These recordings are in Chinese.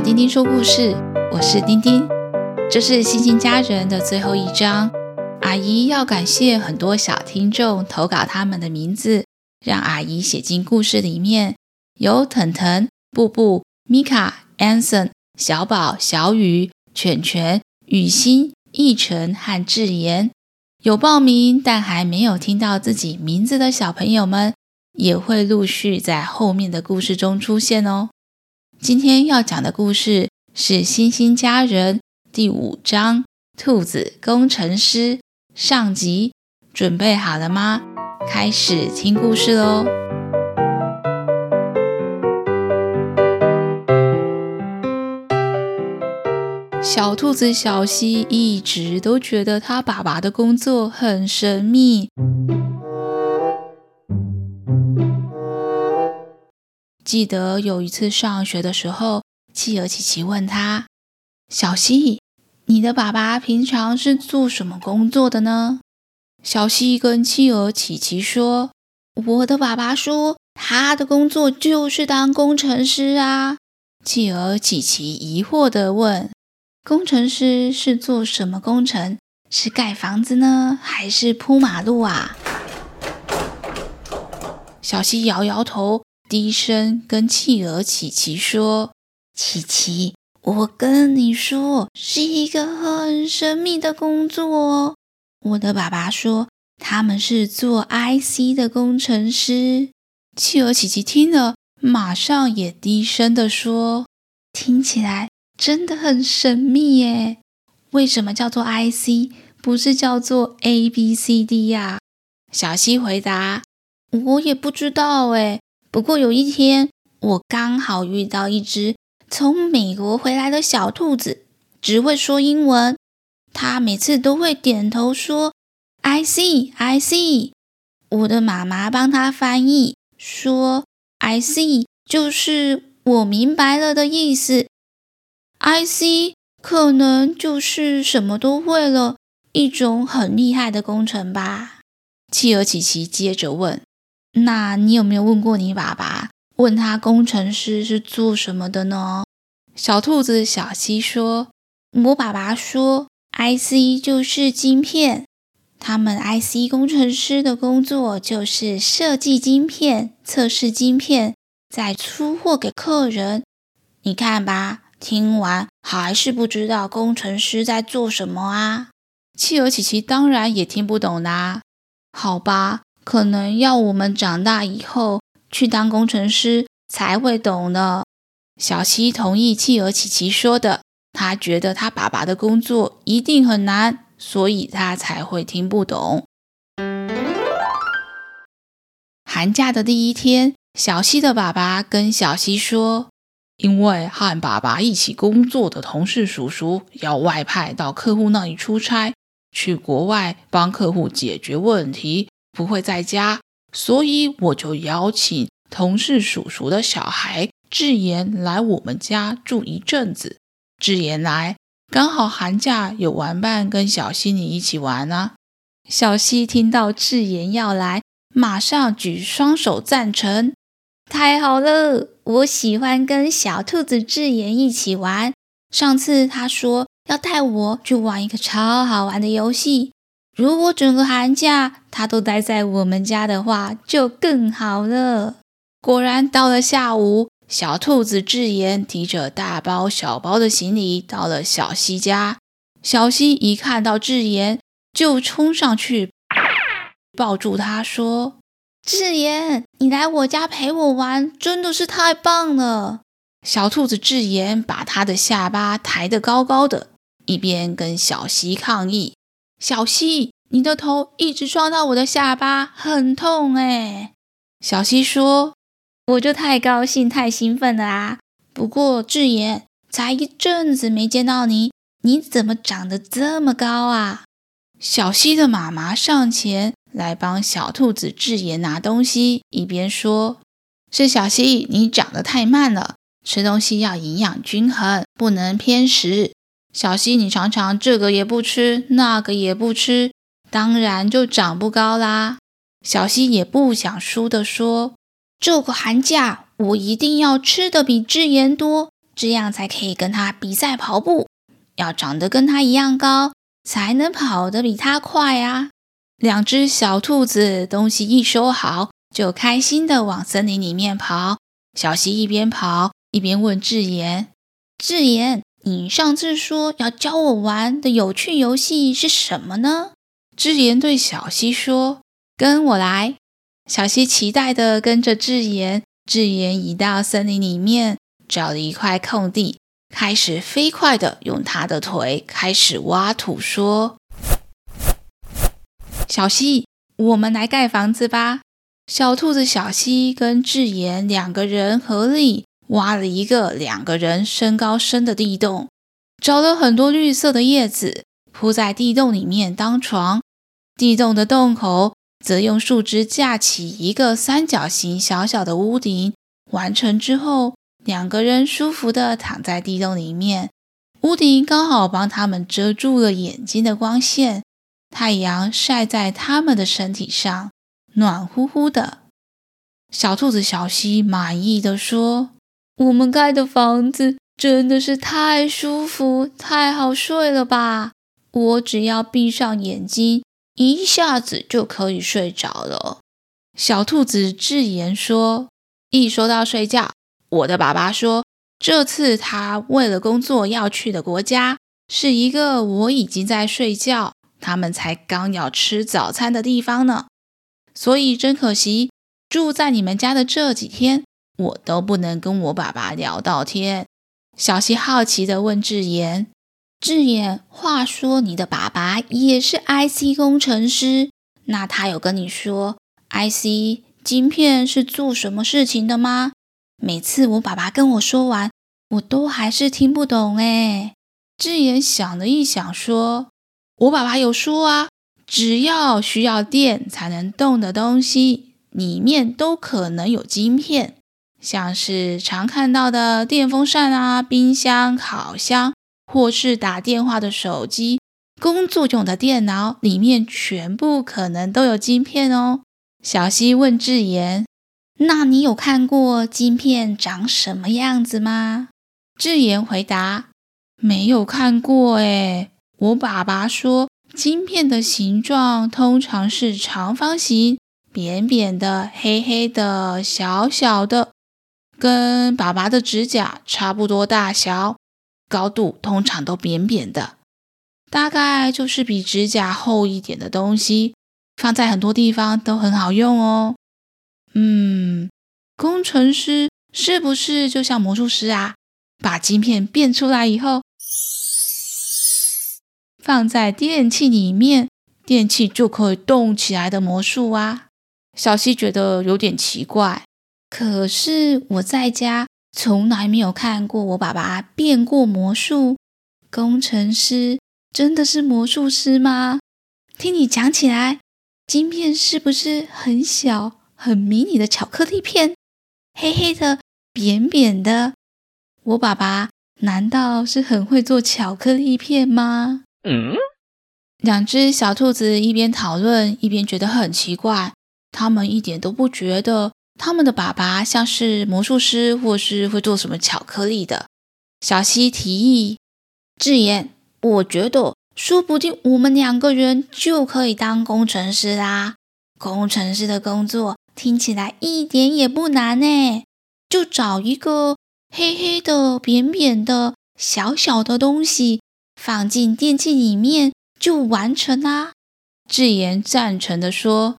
丁丁说故事，我是丁丁。这是星星家人的最后一章。阿姨要感谢很多小听众投稿他们的名字，让阿姨写进故事里面。有腾腾、布布、米卡、安森、小宝、小雨、犬犬、雨欣、奕晨和智妍。有报名但还没有听到自己名字的小朋友们，也会陆续在后面的故事中出现哦。今天要讲的故事是《星星家人》第五章《兔子工程师》上集。准备好了吗？开始听故事喽！小兔子小西一直都觉得他爸爸的工作很神秘。记得有一次上学的时候，企鹅琪琪问他：“小希，你的爸爸平常是做什么工作的呢？”小希跟企鹅琪琪说：“我的爸爸说，他的工作就是当工程师啊。”企鹅琪琪疑惑地问：“工程师是做什么工程？是盖房子呢，还是铺马路啊？”小希摇摇头。低声跟企鹅琪琪说：“琪琪，我跟你说，是一个很神秘的工作哦。我的爸爸说，他们是做 IC 的工程师。”企鹅琪琪听了，马上也低声地说：“听起来真的很神秘耶。为什么叫做 IC，不是叫做 ABCD 呀？”小希回答：“我也不知道诶。”不过有一天，我刚好遇到一只从美国回来的小兔子，只会说英文。它每次都会点头说 “I see, I see”。我的妈妈帮它翻译，说 “I see” 就是我明白了的意思。“I see” 可能就是什么都会了，一种很厉害的工程吧。企鹅琪琪接着问。那你有没有问过你爸爸？问他工程师是做什么的呢？小兔子小希说：“我爸爸说，IC 就是晶片。他们 IC 工程师的工作就是设计晶片、测试晶片，再出货给客人。你看吧，听完还是不知道工程师在做什么啊？”企鹅琪琪当然也听不懂啦。好吧。可能要我们长大以后去当工程师才会懂呢。小西同意企鹅琪琪说的，他觉得他爸爸的工作一定很难，所以他才会听不懂。寒假的第一天，小西的爸爸跟小西说：“因为和爸爸一起工作的同事叔叔要外派到客户那里出差，去国外帮客户解决问题。”不会在家，所以我就邀请同事叔叔的小孩智妍来我们家住一阵子。智妍来，刚好寒假有玩伴跟小溪你一起玩啊。小溪听到智妍要来，马上举双手赞成。太好了，我喜欢跟小兔子智妍一起玩。上次他说要带我去玩一个超好玩的游戏。如果整个寒假他都待在我们家的话，就更好了。果然，到了下午，小兔子智妍提着大包小包的行李到了小溪家。小溪一看到智妍，就冲上去 抱住她说：“智妍，你来我家陪我玩，真的是太棒了。”小兔子智妍把她的下巴抬得高高的，一边跟小溪抗议。小溪，你的头一直撞到我的下巴，很痛哎。小溪说：“我就太高兴、太兴奋了啊！不过智妍，才一阵子没见到你，你怎么长得这么高啊？”小溪的妈妈上前来帮小兔子智妍拿东西，一边说：“是小溪，你长得太慢了，吃东西要营养均衡，不能偏食。”小希，你常常这个也不吃，那个也不吃，当然就长不高啦。小希也不想输的说：“这个寒假我一定要吃的比智妍多，这样才可以跟他比赛跑步。要长得跟他一样高，才能跑得比他快啊！两只小兔子东西一收好，就开心地往森林里面跑。小希一边跑一边问智妍：“智妍，你上次说要教我玩的有趣游戏是什么呢？”智妍对小溪说：“跟我来。”小溪期待的跟着智妍。智妍移到森林里面，找了一块空地，开始飞快的用他的腿开始挖土，说：“小溪，我们来盖房子吧。”小兔子小溪跟智妍两个人合力挖了一个两个人身高深的地洞，找了很多绿色的叶子铺在地洞里面当床。地洞的洞口则用树枝架起一个三角形小小的屋顶。完成之后，两个人舒服地躺在地洞里面，屋顶刚好帮他们遮住了眼睛的光线，太阳晒在他们的身体上。暖乎乎的，小兔子小西满意的说：“我们盖的房子真的是太舒服、太好睡了吧！我只要闭上眼睛，一下子就可以睡着了。”小兔子智妍说：“一说到睡觉，我的爸爸说，这次他为了工作要去的国家是一个我已经在睡觉，他们才刚要吃早餐的地方呢。”所以真可惜，住在你们家的这几天，我都不能跟我爸爸聊到天。小希好奇地问智妍：“智妍，话说你的爸爸也是 IC 工程师，那他有跟你说 IC 晶片是做什么事情的吗？每次我爸爸跟我说完，我都还是听不懂。”哎，智妍想了一想，说：“我爸爸有说啊。”只要需要电才能动的东西，里面都可能有晶片，像是常看到的电风扇啊、冰箱、烤箱，或是打电话的手机、工作用的电脑，里面全部可能都有晶片哦。小希问智妍：“那你有看过晶片长什么样子吗？”智妍回答：“没有看过诶，我爸爸说。”晶片的形状通常是长方形、扁扁的、黑黑的、小小的，跟爸爸的指甲差不多大小，高度通常都扁扁的，大概就是比指甲厚一点的东西，放在很多地方都很好用哦。嗯，工程师是不是就像魔术师啊？把晶片变出来以后，放在电器里面，电器就可以动起来的魔术啊！小希觉得有点奇怪，可是我在家从来没有看过我爸爸变过魔术。工程师真的是魔术师吗？听你讲起来，晶片是不是很小、很迷你的巧克力片？黑黑的、扁扁的。我爸爸难道是很会做巧克力片吗？嗯，两只小兔子一边讨论一边觉得很奇怪，他们一点都不觉得他们的爸爸像是魔术师或是会做什么巧克力的。小希提议：“智妍，我觉得说不定我们两个人就可以当工程师啦。工程师的工作听起来一点也不难呢，就找一个黑黑的、扁扁的、小小的东西。”放进电器里面就完成啦。智妍赞成的说：“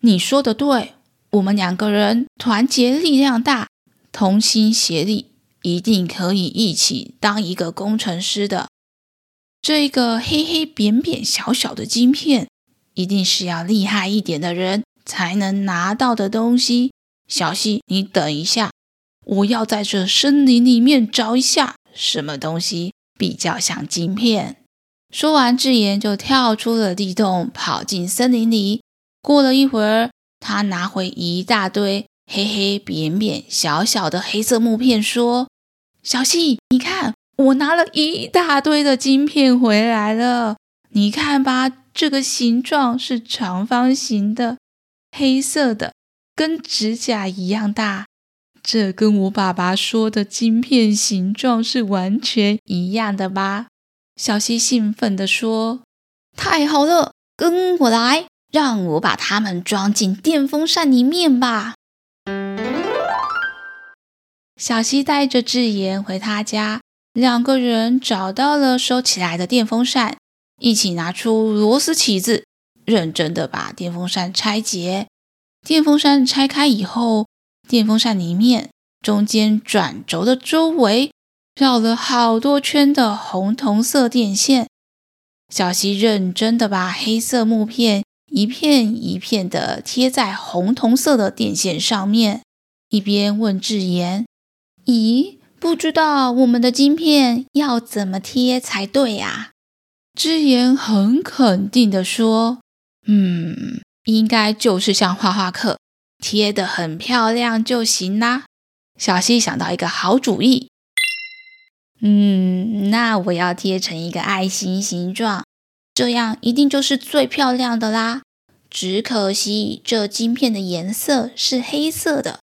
你说的对，我们两个人团结力量大，同心协力，一定可以一起当一个工程师的。这个黑黑扁扁小小的晶片，一定是要厉害一点的人才能拿到的东西。小希，你等一下，我要在这森林里面找一下什么东西。”比较像晶片。说完，智妍就跳出了地洞，跑进森林里。过了一会儿，他拿回一大堆黑黑扁扁小小的黑色木片，说：“小希，你看，我拿了一大堆的晶片回来了。你看吧，这个形状是长方形的，黑色的，跟指甲一样大。这跟我爸爸说的晶片形状是完全一样的吧？小希兴奋地说：“太好了，跟我来，让我把它们装进电风扇里面吧。”小西带着智妍回他家，两个人找到了收起来的电风扇，一起拿出螺丝起子，认真的把电风扇拆解。电风扇拆开以后，电风扇里面中间转轴的周围绕了好多圈的红铜色电线。小西认真的把黑色木片一片一片的贴在红铜色的电线上面，一边问智妍。咦，不知道我们的晶片要怎么贴才对呀？智妍很肯定的说：“嗯，应该就是像画画课贴的很漂亮就行啦。”小希想到一个好主意，嗯，那我要贴成一个爱心形状，这样一定就是最漂亮的啦。只可惜这晶片的颜色是黑色的。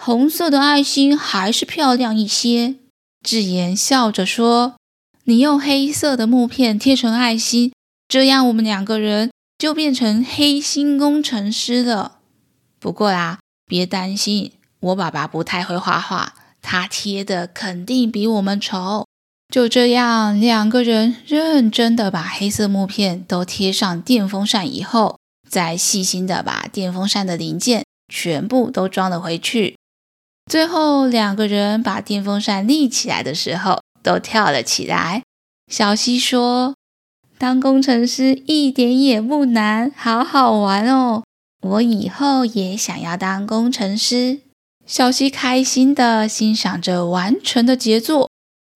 红色的爱心还是漂亮一些。智妍笑着说：“你用黑色的木片贴成爱心，这样我们两个人就变成黑心工程师了。不过啦，别担心，我爸爸不太会画画，他贴的肯定比我们丑。”就这样，两个人认真的把黑色木片都贴上电风扇以后，再细心的把电风扇的零件全部都装了回去。最后，两个人把电风扇立起来的时候，都跳了起来。小西说：“当工程师一点也不难，好好玩哦！我以后也想要当工程师。”小西开心的欣赏着完成的杰作，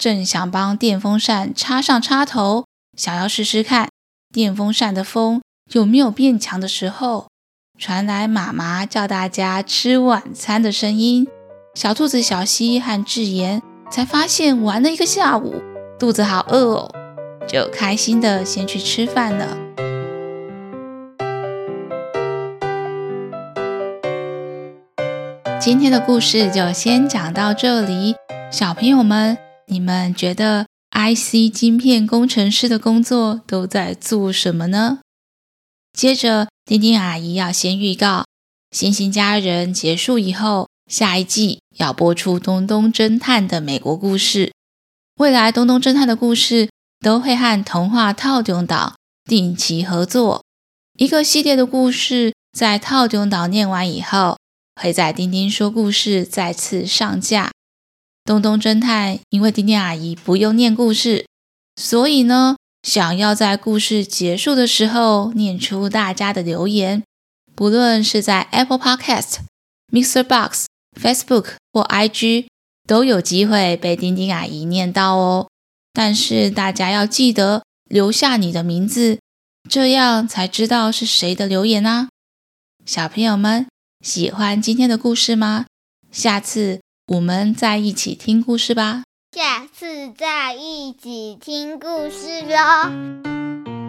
正想帮电风扇插上插头，想要试试看电风扇的风有没有变强的时候，传来妈妈叫大家吃晚餐的声音。小兔子小西和智妍才发现玩了一个下午，肚子好饿哦，就开心的先去吃饭了。今天的故事就先讲到这里，小朋友们，你们觉得 IC 晶片工程师的工作都在做什么呢？接着，丁丁阿姨要先预告《星星家人》结束以后。下一季要播出《东东侦探》的美国故事，未来《东东侦探》的故事都会和童话套中岛定期合作。一个系列的故事在套中岛念完以后，会在丁丁说故事再次上架。《东东侦探》因为丁丁阿姨不用念故事，所以呢，想要在故事结束的时候念出大家的留言，不论是在 Apple Podcast、Mixer Box。Facebook 或 IG 都有机会被丁丁阿姨念到哦，但是大家要记得留下你的名字，这样才知道是谁的留言啊。小朋友们喜欢今天的故事吗？下次我们在一起听故事吧。下次再一起听故事喽。